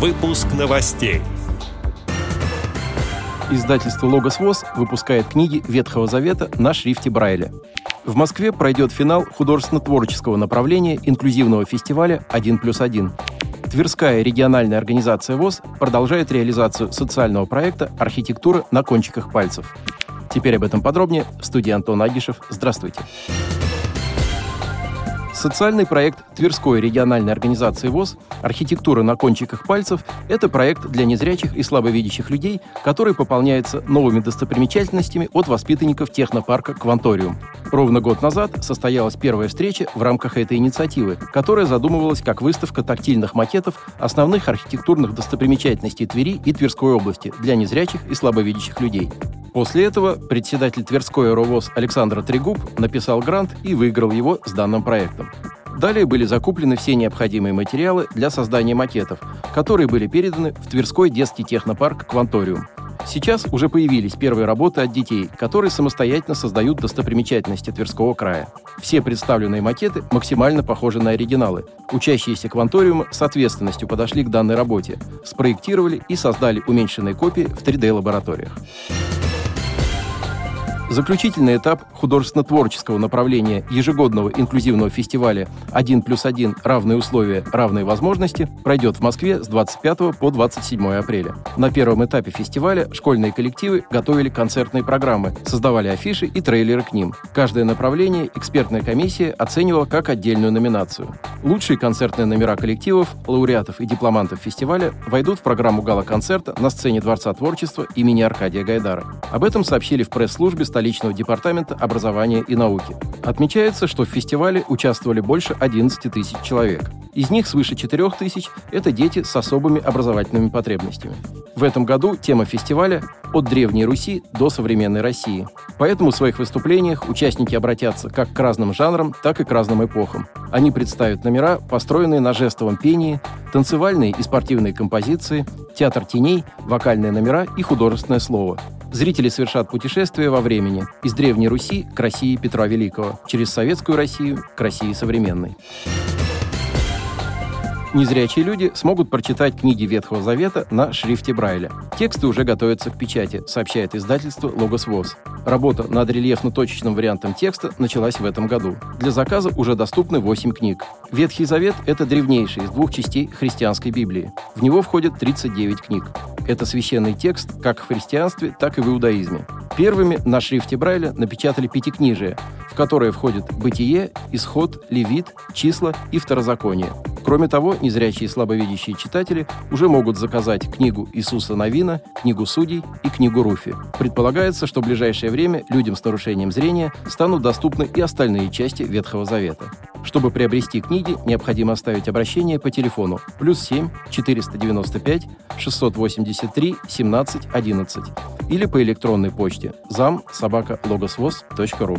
Выпуск новостей. Издательство «Логос ВОЗ» выпускает книги Ветхого Завета на шрифте Брайля. В Москве пройдет финал художественно-творческого направления инклюзивного фестиваля «1 плюс 1». Тверская региональная организация ВОЗ продолжает реализацию социального проекта «Архитектура на кончиках пальцев». Теперь об этом подробнее. В студии Антон Агишев. Здравствуйте. Социальный проект Тверской региональной организации ВОЗ «Архитектура на кончиках пальцев» – это проект для незрячих и слабовидящих людей, который пополняется новыми достопримечательностями от воспитанников технопарка «Кванториум». Ровно год назад состоялась первая встреча в рамках этой инициативы, которая задумывалась как выставка тактильных макетов основных архитектурных достопримечательностей Твери и Тверской области для незрячих и слабовидящих людей. После этого председатель Тверской РОВОЗ Александр Трегуб написал грант и выиграл его с данным проектом. Далее были закуплены все необходимые материалы для создания макетов, которые были переданы в Тверской детский технопарк «Кванториум». Сейчас уже появились первые работы от детей, которые самостоятельно создают достопримечательности Тверского края. Все представленные макеты максимально похожи на оригиналы. Учащиеся кванториума с ответственностью подошли к данной работе, спроектировали и создали уменьшенные копии в 3D-лабораториях. Заключительный этап художественно-творческого направления ежегодного инклюзивного фестиваля «1 плюс 1. Равные условия, равные возможности» пройдет в Москве с 25 по 27 апреля. На первом этапе фестиваля школьные коллективы готовили концертные программы, создавали афиши и трейлеры к ним. Каждое направление экспертная комиссия оценивала как отдельную номинацию. Лучшие концертные номера коллективов, лауреатов и дипломантов фестиваля войдут в программу гала-концерта на сцене Дворца творчества имени Аркадия Гайдара. Об этом сообщили в пресс-службе столичного департамента образования и науки. Отмечается, что в фестивале участвовали больше 11 тысяч человек. Из них свыше 4 тысяч – это дети с особыми образовательными потребностями. В этом году тема фестиваля «От Древней Руси до современной России». Поэтому в своих выступлениях участники обратятся как к разным жанрам, так и к разным эпохам. Они представят номера, построенные на жестовом пении, танцевальные и спортивные композиции, театр теней, вокальные номера и художественное слово – Зрители совершат путешествие во времени из Древней Руси к России Петра Великого, через Советскую Россию к России современной. Незрячие люди смогут прочитать книги Ветхого Завета на шрифте Брайля. Тексты уже готовятся к печати, сообщает издательство «Логос ВОЗ». Работа над рельефно-точечным вариантом текста началась в этом году. Для заказа уже доступны 8 книг. Ветхий Завет – это древнейший из двух частей христианской Библии. В него входит 39 книг. Это священный текст как в христианстве, так и в иудаизме. Первыми на шрифте Брайля напечатали пятикнижие, в которое входит «Бытие», «Исход», «Левит», «Числа» и «Второзаконие». Кроме того, незрячие и слабовидящие читатели уже могут заказать книгу Иисуса Новина, книгу Судей и книгу Руфи. Предполагается, что в ближайшее время людям с нарушением зрения станут доступны и остальные части Ветхого Завета. Чтобы приобрести книги, необходимо оставить обращение по телефону плюс 7 495 683 17 11 или по электронной почте зам собака логосвоз.ру.